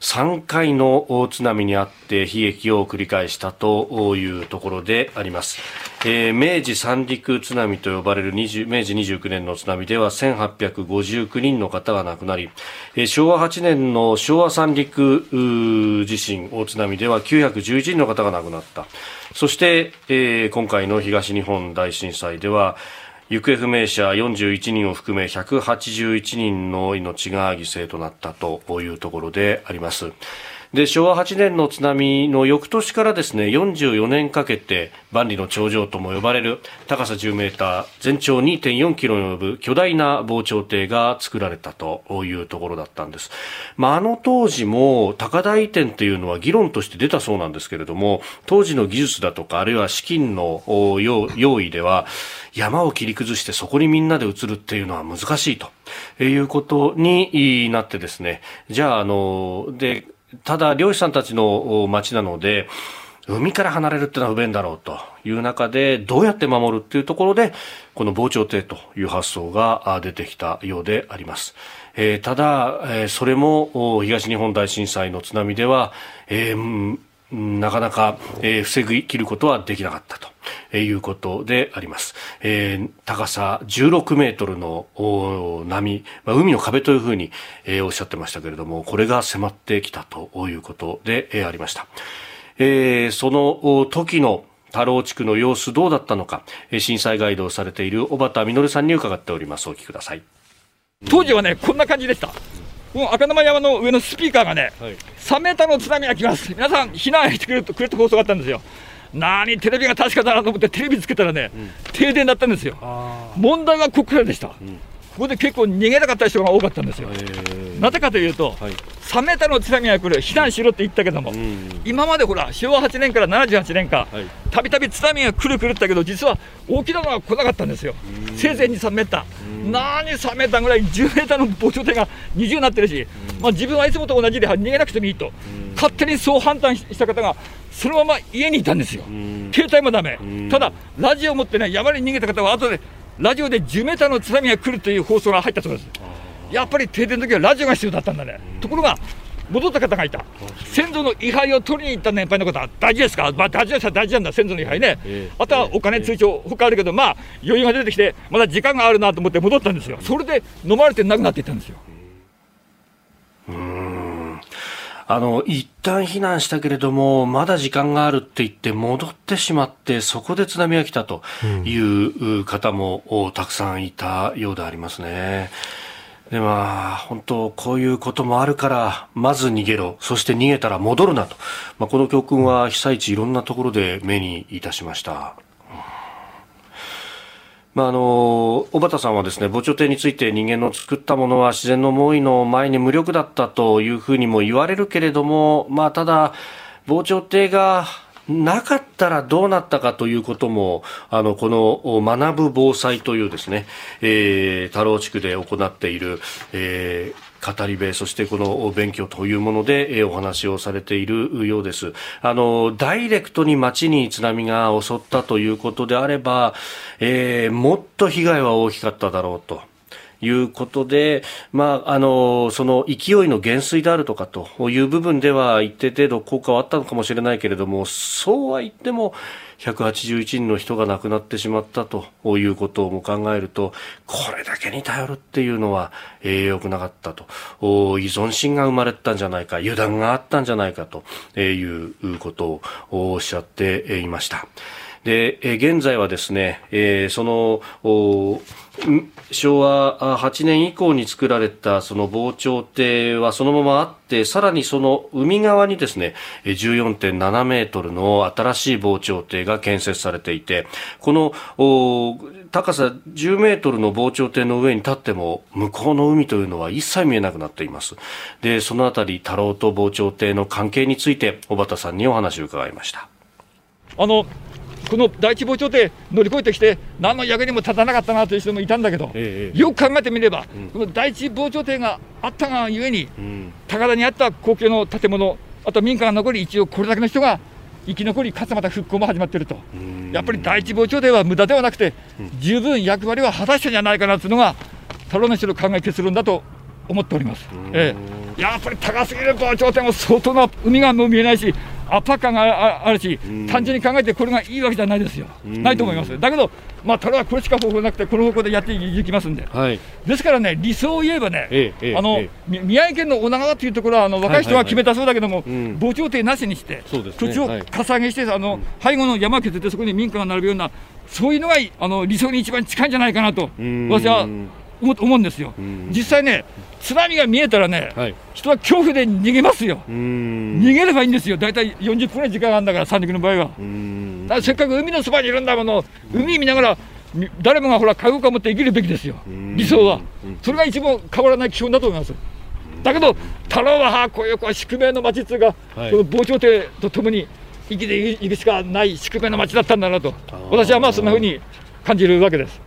3回の大津波にあって悲劇を繰り返したというところであります、えー、明治三陸津波と呼ばれる明治29年の津波では1859人の方が亡くなり、えー、昭和8年の昭和三陸地震大津波では911人の方が亡くなった。そして、えー、今回の東日本大震災では行方不明者41人を含め181人の命が犠牲となったというところであります。で昭和8年の津波の翌年からですね44年かけて万里の長城とも呼ばれる高さ10メーター全長2.4キロに及ぶ巨大な防潮堤が作られたというところだったんです、まあ、あの当時も高台移転というのは議論として出たそうなんですけれども当時の技術だとかあるいは資金の用意では山を切り崩してそこにみんなで移るっていうのは難しいということになってですねじゃああのでただ漁師さんたちの町なので海から離れるってのは不便だろうという中でどうやって守るっていうところでこの防潮堤という発想が出てきたようであります。えー、ただ、えー、それも東日本大震災の津波では、えー、なかなか、えー、防ぎ切ることはできなかったと。いうことであります。えー、高さ16メートルの波、まあ、海の壁というふうに、えー、おっしゃってましたけれども、これが迫ってきたということで、えー、ありました。えー、その時の太郎地区の様子どうだったのか、震災ガイドをされている小畑実さんに伺っております。お聞きください。当時はね、こんな感じでした。もう赤玉山の上のスピーカーがね、はい、3メーターの津波が来ます、皆さん避難してくれるとくれと放送があったんですよ。何テレビが確かだなと思ってテレビつけたらね、うん、停電だったんですよ。問題はここからでした、うん、ここで結構逃げなかった人が多かったんですよ。なぜかというと、はい、3メーターの津波が来る避難しろって言ったけども、うん、今までほら昭和8年から78年間たびたび津波が来る来るったけど実は大きなのが来なかったんですよ。せいぜい2、3メーター何3メーターぐらい10メーターの防潮堤が20になってるし、まあ、自分はいつもと同じで逃げなくてもいいと。勝手にそう判断した方がそのまま家にいたんですよ、携帯もだめ、ただ、ラジオを持ってね、山に逃げた方は後で、ラジオで10メーターの津波が来るという放送が入ったそうです、やっぱり停電の時はラジオが必要だったんだね、ところが、戻った方がいた、先祖の位牌を取りに行った年配の方は大事ですか、まあ、大事です大事なんだ、先祖の位牌ね、あとはお金、通帳、他あるけど、まあ、余裕が出てきて、まだ時間があるなと思って戻ったんですよ、それで飲まれてなくなっていったんですよ。あの、一旦避難したけれども、まだ時間があるって言って戻ってしまって、そこで津波が来たという方もたくさんいたようでありますね。でまあ、本当、こういうこともあるから、まず逃げろ、そして逃げたら戻るなと、まあ、この教訓は被災地いろんなところで目にいたしました。まあ、あの小畑さんはですね防潮堤について人間の作ったものは自然の猛威の前に無力だったというふうにも言われるけれども、まあ、ただ、防潮堤がなかったらどうなったかということも、あの、この学ぶ防災というですね、えー、太郎地区で行っている、えー、語り部、そしてこの勉強というもので、えお話をされているようです。あの、ダイレクトに街に津波が襲ったということであれば、えー、もっと被害は大きかっただろうと。いうことで、まあ、あの、その勢いの減衰であるとかという部分では一定程度効果はあったのかもしれないけれども、そうは言っても、181人の人が亡くなってしまったということも考えると、これだけに頼るっていうのは、えー、良くなかったと。依存心が生まれたんじゃないか、油断があったんじゃないかということをおっしゃっていました。で、現在はですね、え、その、昭和8年以降に作られたその防潮堤はそのままあって、さらにその海側にですね、14.7メートルの新しい防潮堤が建設されていて、この高さ10メートルの防潮堤の上に立っても、向こうの海というのは一切見えなくなっています。で、そのあたり、太郎と防潮堤の関係について、小畑さんにお話を伺いました。あのこの第一防潮堤乗り越えてきて、何の役にも立たなかったなという人もいたんだけど、ええ、よく考えてみれば、うん、この第一防潮堤があったがゆえに、うん、高田にあった公共の建物、あと民家が残り、一応これだけの人が生き残り、かつまた復興も始まっていると、やっぱり第一防潮堤は無駄ではなくて、十分役割は果たしたんじゃないかなというのが、太郎の人の考え結論だと思っております。ええ、やっぱり高すぎる防潮堤も相当な海がもう見えないし、圧迫感があるし、単純に考えてこれがいいわけじゃないですよ、ないと思います。だけど、まあ、ただこれしか方法なくて、この方向でやっていきますんで、はい、ですからね、理想を言えばね、ええ、あの、え、宮城県の女川というところは、あの若い人は決めたそうだけども、防潮堤なしにして、土地をかさ上げして、あの背後の山を削って、そこに民家が並ぶような、そういうのがあの理想に一番近いんじゃないかなと、私は思うんですよ。実際ね津波が見えたらね、はい、人は恐怖で逃げますよ、逃げればいいんですよ、大体40分ぐらい時間があるんだから、三陸の場合は。だせっかく海のそばにいるんだもの、海見ながら、誰もがほら、覚悟を持って生きるべきですよ、理想は。それが一番変わらない基本だと思います。だけど、太郎はこういうこう宿命の町っていうか、はい、この防潮堤とともに生きていくしかない宿命の町だったんだなと、私はまあそんなふうに感じるわけです。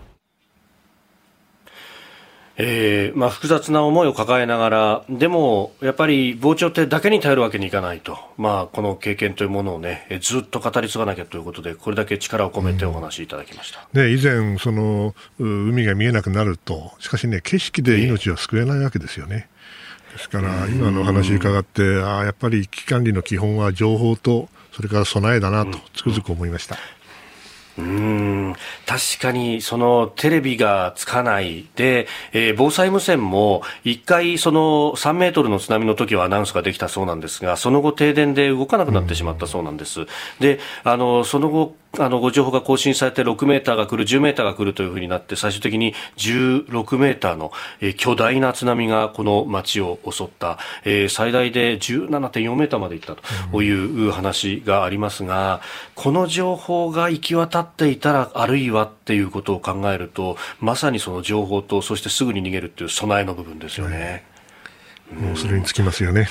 えーまあ、複雑な思いを抱えながら、でも、やっぱり防潮堤だけに頼るわけにいかないと、まあ、この経験というものをね、ずっと語り継がなきゃということで、これだけ力を込めてお話しいただきました、うん、ね、以前その、海が見えなくなると、しかしね、景色で命は救えないわけですよね。ですから、今のお話伺って、あやっぱり危機管理の基本は情報と、それから備えだなと、つくづく思いました。うんうん確かにそのテレビがつかないで、えー、防災無線も一回その3メートルの津波の時はアナウンスができたそうなんですがその後停電で動かなくなってしまったそうなんです。であのその後あの、ご情報が更新されて6メーターが来る、10メーターが来るというふうになって、最終的に16メーターの、えー、巨大な津波がこの町を襲った、えー、最大で17.4メーターまで行ったという話がありますが、この情報が行き渡っっていたら、あるいはっていうことを考えると、まさにその情報と、そしてすぐに逃げるっていう備えの部分ですよね。もうそれにつきますよね。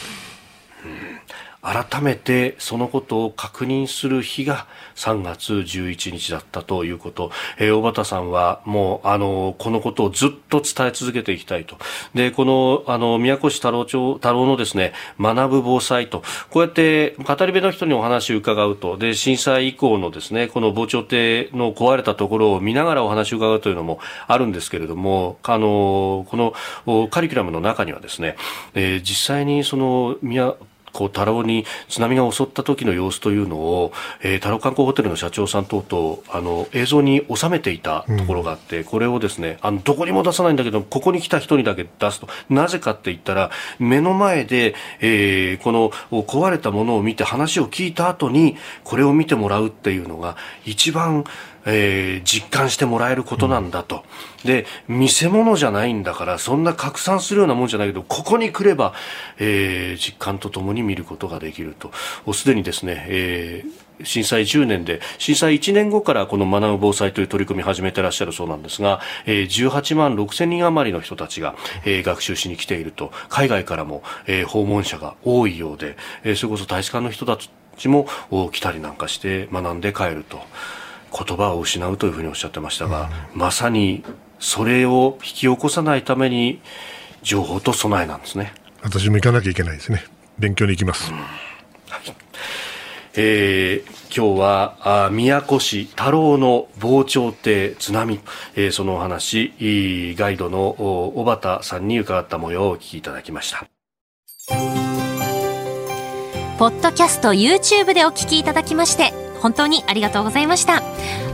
改めてそのことを確認する日が3月11日だったということ、えー、小畑さんはもうあのこのことをずっと伝え続けていきたいと。でこのあの宮古市太郎町太郎のですね学ぶ防災と。こうやって語り部の人にお話を伺うと。で震災以降のですねこの防潮堤の壊れたところを見ながらお話を伺うというのもあるんですけれどもあのこのカリキュラムの中にはですね、えー、実際にその宮こう、太郎に津波が襲った時の様子というのを、えー、太郎観光ホテルの社長さん等々、あの、映像に収めていたところがあって、うん、これをですね、あの、どこにも出さないんだけど、ここに来た人にだけ出すと。なぜかって言ったら、目の前で、えー、この壊れたものを見て話を聞いた後に、これを見てもらうっていうのが、一番、えー、実感してもらえることなんだと。で、見せ物じゃないんだから、そんな拡散するようなもんじゃないけど、ここに来れば、えー、実感とともに見ることができると。すでにですね、えー震災10年で震災1年後からこの学ぶ防災という取り組み始めてらっしゃるそうなんですが、えー、18万6千人余りの人たちが、えー、学習しに来ていると海外からも、えー、訪問者が多いようで、えー、それこそ大使館の人たちも来たりなんかして学んで帰ると。言葉を失うというふうにおっしゃってましたが、うん、まさにそれを引き起こさないために情報と備えなんですね。私も行かなきゃいけないですね。勉強に行きます、うん。はい。えー、今日はあ宮古市太郎の防潮堤津波、えー、そのお話ガイドの小畑さんに伺った模様をお聞きいただきました。ポッドキャスト YouTube でお聞きいただきまして本当にありがとうございました